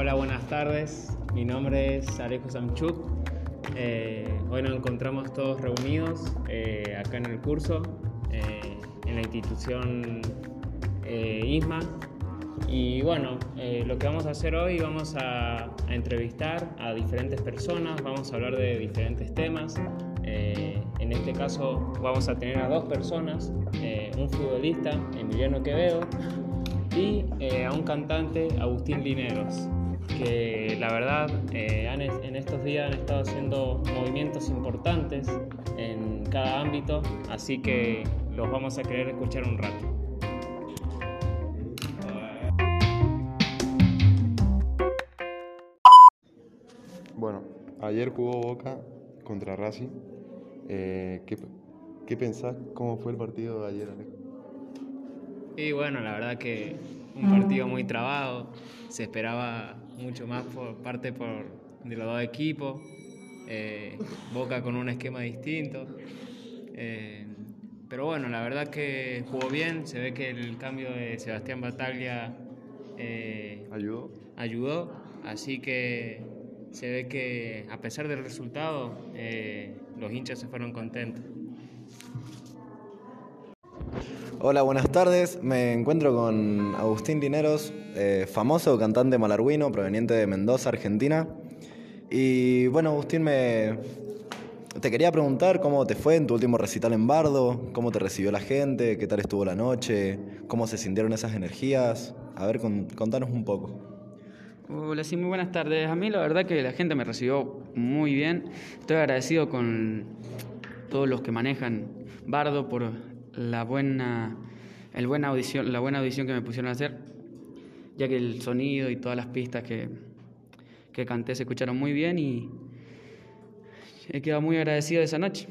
Hola, buenas tardes. Mi nombre es Alejo Samchuk. Eh, hoy nos encontramos todos reunidos eh, acá en el curso, eh, en la institución ISMA. Y bueno, lo que vamos a hacer hoy, vamos a, a, entrevistar a diferentes personas, vamos a hablar de diferentes temas. en este caso vamos a tener a dos personas, un futbolista, Emiliano Quevedo, y a un cantante, Agustín Lineros que la verdad eh, en estos días han estado haciendo movimientos importantes en cada ámbito, así que los vamos a querer escuchar un rato. Bueno, ayer jugó Boca contra Racing. Eh, ¿qué, ¿qué, pensás? ¿Cómo fue el partido de ayer, Alejo? Y bueno, la verdad que un partido muy trabado, se esperaba mucho más por parte por, de los dos equipos, eh, Boca con un esquema distinto. Eh, pero bueno, la verdad que jugó bien, se ve que el cambio de Sebastián Bataglia eh, ayudó. ayudó, así que se ve que a pesar del resultado, los hinchas se fueron contentos. Hola, buenas tardes. Me encuentro con Agustín Dineros, eh, famoso cantante malarguino proveniente de Mendoza, Argentina. Y bueno, Agustín, me... te quería preguntar cómo te fue en tu último recital en Bardo, cómo te recibió la gente, qué tal estuvo la noche, cómo se sintieron esas energías. A ver, contanos un poco. Hola, sí, muy buenas tardes. A mí la verdad que la gente me recibió muy bien. Estoy agradecido con todos los que manejan Bardo por la buena, el buena audición, la buena audición que me pusieron a hacer, ya que el sonido y todas las pistas que, que canté se escucharon muy bien y he quedado muy agradecido de esa noche.